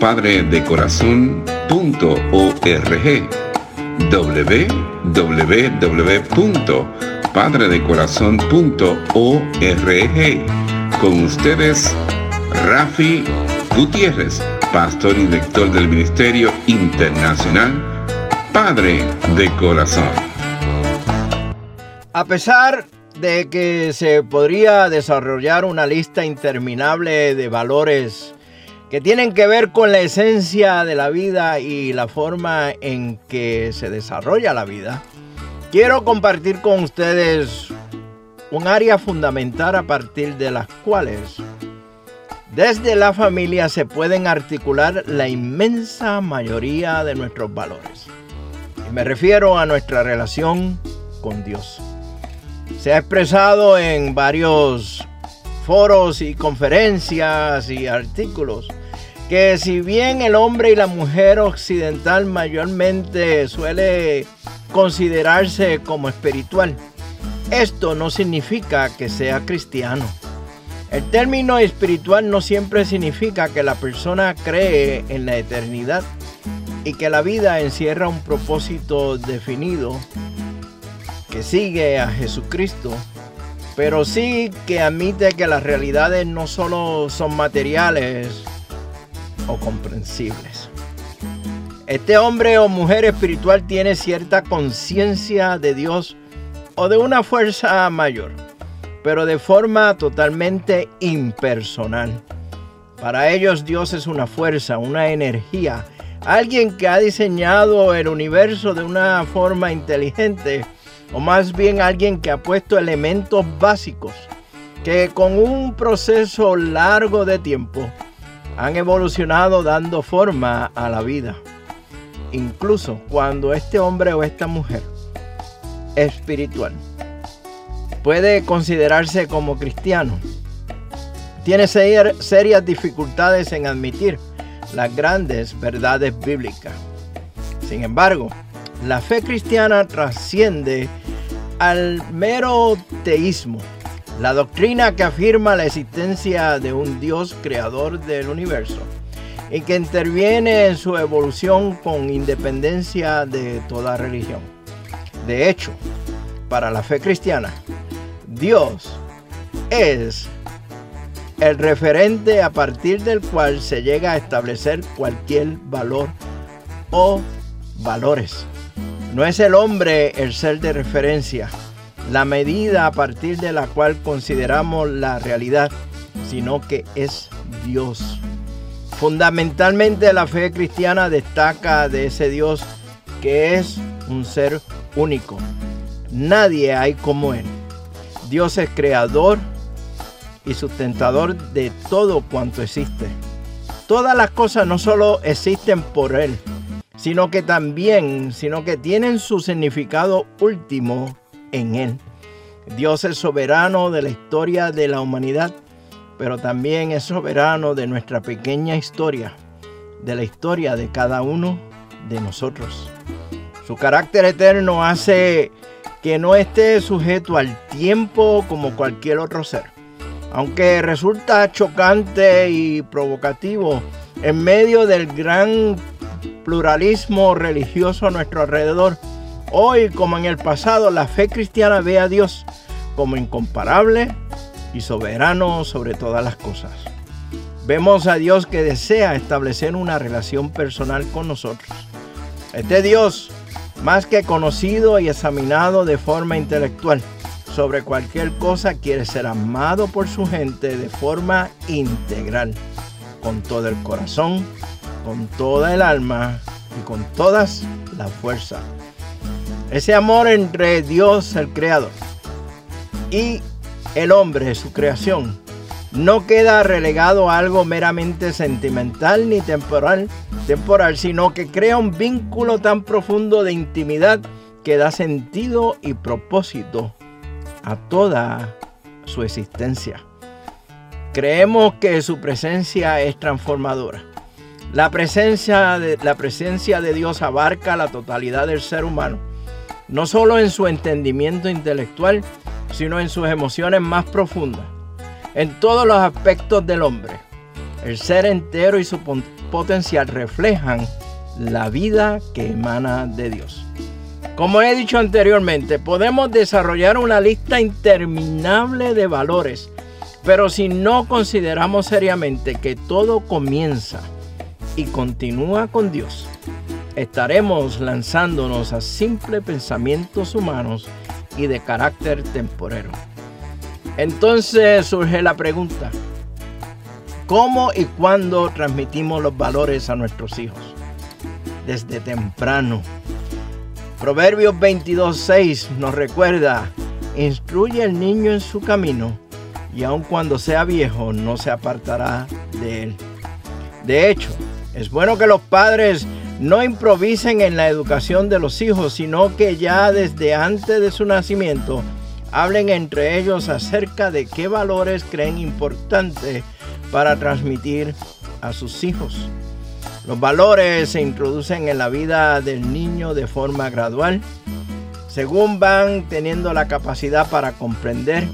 www.padredecorazon.org www.padredecorazon.org Con ustedes, Rafi Gutiérrez, pastor y director del Ministerio Internacional Padre de Corazón. A pesar de que se podría desarrollar una lista interminable de valores que tienen que ver con la esencia de la vida y la forma en que se desarrolla la vida, quiero compartir con ustedes un área fundamental a partir de las cuales desde la familia se pueden articular la inmensa mayoría de nuestros valores. Y me refiero a nuestra relación con Dios. Se ha expresado en varios foros y conferencias y artículos que si bien el hombre y la mujer occidental mayormente suele considerarse como espiritual, esto no significa que sea cristiano. El término espiritual no siempre significa que la persona cree en la eternidad y que la vida encierra un propósito definido que sigue a Jesucristo, pero sí que admite que las realidades no solo son materiales o comprensibles. Este hombre o mujer espiritual tiene cierta conciencia de Dios o de una fuerza mayor, pero de forma totalmente impersonal. Para ellos Dios es una fuerza, una energía, alguien que ha diseñado el universo de una forma inteligente o más bien alguien que ha puesto elementos básicos que con un proceso largo de tiempo han evolucionado dando forma a la vida. Incluso cuando este hombre o esta mujer espiritual puede considerarse como cristiano, tiene serias dificultades en admitir las grandes verdades bíblicas. Sin embargo, la fe cristiana trasciende al mero teísmo, la doctrina que afirma la existencia de un Dios creador del universo y que interviene en su evolución con independencia de toda religión. De hecho, para la fe cristiana, Dios es el referente a partir del cual se llega a establecer cualquier valor o valores. No es el hombre el ser de referencia, la medida a partir de la cual consideramos la realidad, sino que es Dios. Fundamentalmente la fe cristiana destaca de ese Dios que es un ser único. Nadie hay como Él. Dios es creador y sustentador de todo cuanto existe. Todas las cosas no solo existen por Él, sino que también, sino que tienen su significado último en Él. Dios es soberano de la historia de la humanidad, pero también es soberano de nuestra pequeña historia, de la historia de cada uno de nosotros. Su carácter eterno hace que no esté sujeto al tiempo como cualquier otro ser. Aunque resulta chocante y provocativo en medio del gran pluralismo religioso a nuestro alrededor, hoy como en el pasado la fe cristiana ve a Dios como incomparable y soberano sobre todas las cosas. vemos a Dios que desea establecer una relación personal con nosotros. Este Dios, más que conocido y examinado de forma intelectual sobre cualquier cosa, quiere ser amado por su gente de forma integral, con todo el corazón, con toda el alma y con todas las fuerzas. Ese amor entre Dios, el Creador, y el hombre, su creación, no queda relegado a algo meramente sentimental ni temporal, temporal, sino que crea un vínculo tan profundo de intimidad que da sentido y propósito a toda su existencia. Creemos que su presencia es transformadora. La presencia de, la presencia de Dios abarca la totalidad del ser humano, no solo en su entendimiento intelectual, sino en sus emociones más profundas en todos los aspectos del hombre. El ser entero y su potencial reflejan la vida que emana de Dios. Como he dicho anteriormente, podemos desarrollar una lista interminable de valores, pero si no consideramos seriamente que todo comienza y continúa con Dios, estaremos lanzándonos a simples pensamientos humanos y de carácter temporero. Entonces surge la pregunta, ¿cómo y cuándo transmitimos los valores a nuestros hijos? Desde temprano. Proverbios 22.6 nos recuerda, instruye al niño en su camino y aun cuando sea viejo no se apartará de él. De hecho, es bueno que los padres no improvisen en la educación de los hijos, sino que ya desde antes de su nacimiento hablen entre ellos acerca de qué valores creen importantes para transmitir a sus hijos. Los valores se introducen en la vida del niño de forma gradual, según van teniendo la capacidad para comprender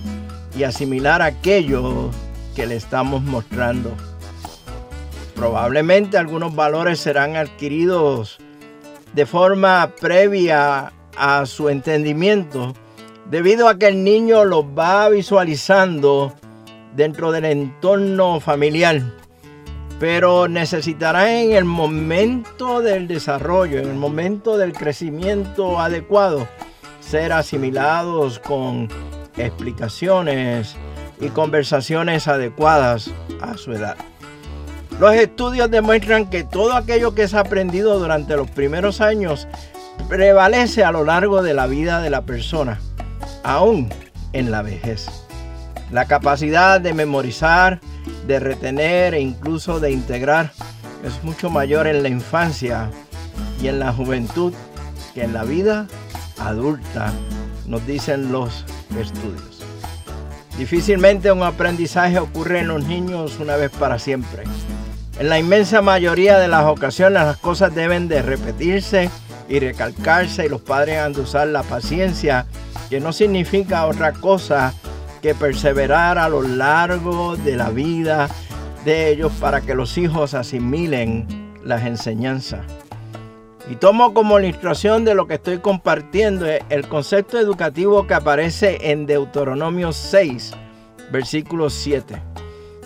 y asimilar aquello que le estamos mostrando. Probablemente algunos valores serán adquiridos de forma previa a su entendimiento debido a que el niño los va visualizando dentro del entorno familiar, pero necesitará en el momento del desarrollo, en el momento del crecimiento adecuado, ser asimilados con explicaciones y conversaciones adecuadas a su edad. Los estudios demuestran que todo aquello que es aprendido durante los primeros años prevalece a lo largo de la vida de la persona aún en la vejez. La capacidad de memorizar, de retener e incluso de integrar es mucho mayor en la infancia y en la juventud que en la vida adulta, nos dicen los estudios. Difícilmente un aprendizaje ocurre en los niños una vez para siempre. En la inmensa mayoría de las ocasiones las cosas deben de repetirse y recalcarse y los padres han de usar la paciencia que no significa otra cosa que perseverar a lo largo de la vida de ellos para que los hijos asimilen las enseñanzas. Y tomo como ilustración de lo que estoy compartiendo el concepto educativo que aparece en Deuteronomio 6, versículo 7.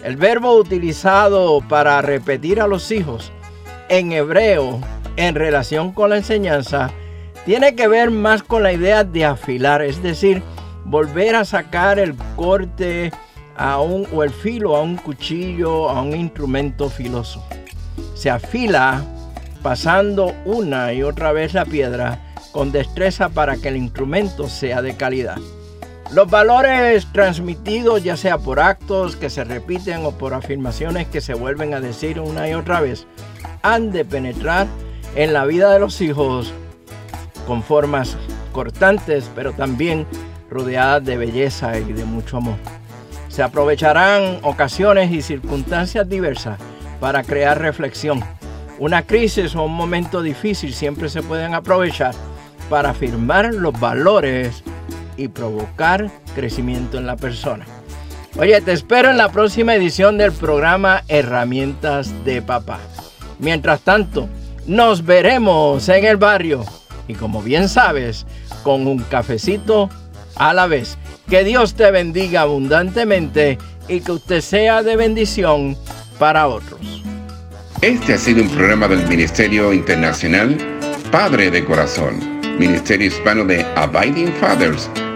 El verbo utilizado para repetir a los hijos en hebreo en relación con la enseñanza tiene que ver más con la idea de afilar, es decir, volver a sacar el corte a un, o el filo a un cuchillo, a un instrumento filoso. Se afila pasando una y otra vez la piedra con destreza para que el instrumento sea de calidad. Los valores transmitidos, ya sea por actos que se repiten o por afirmaciones que se vuelven a decir una y otra vez, han de penetrar en la vida de los hijos con formas cortantes, pero también rodeadas de belleza y de mucho amor. Se aprovecharán ocasiones y circunstancias diversas para crear reflexión. Una crisis o un momento difícil siempre se pueden aprovechar para afirmar los valores y provocar crecimiento en la persona. Oye, te espero en la próxima edición del programa Herramientas de Papá. Mientras tanto, nos veremos en el barrio y como bien sabes, con un cafecito a la vez. Que Dios te bendiga abundantemente y que usted sea de bendición para otros. Este ha sido un programa del Ministerio Internacional Padre de Corazón, Ministerio Hispano de Abiding Fathers,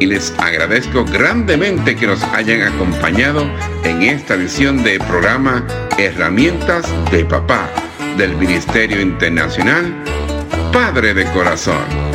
y les agradezco grandemente que nos hayan acompañado en esta edición de programa Herramientas de Papá del Ministerio Internacional Padre de Corazón.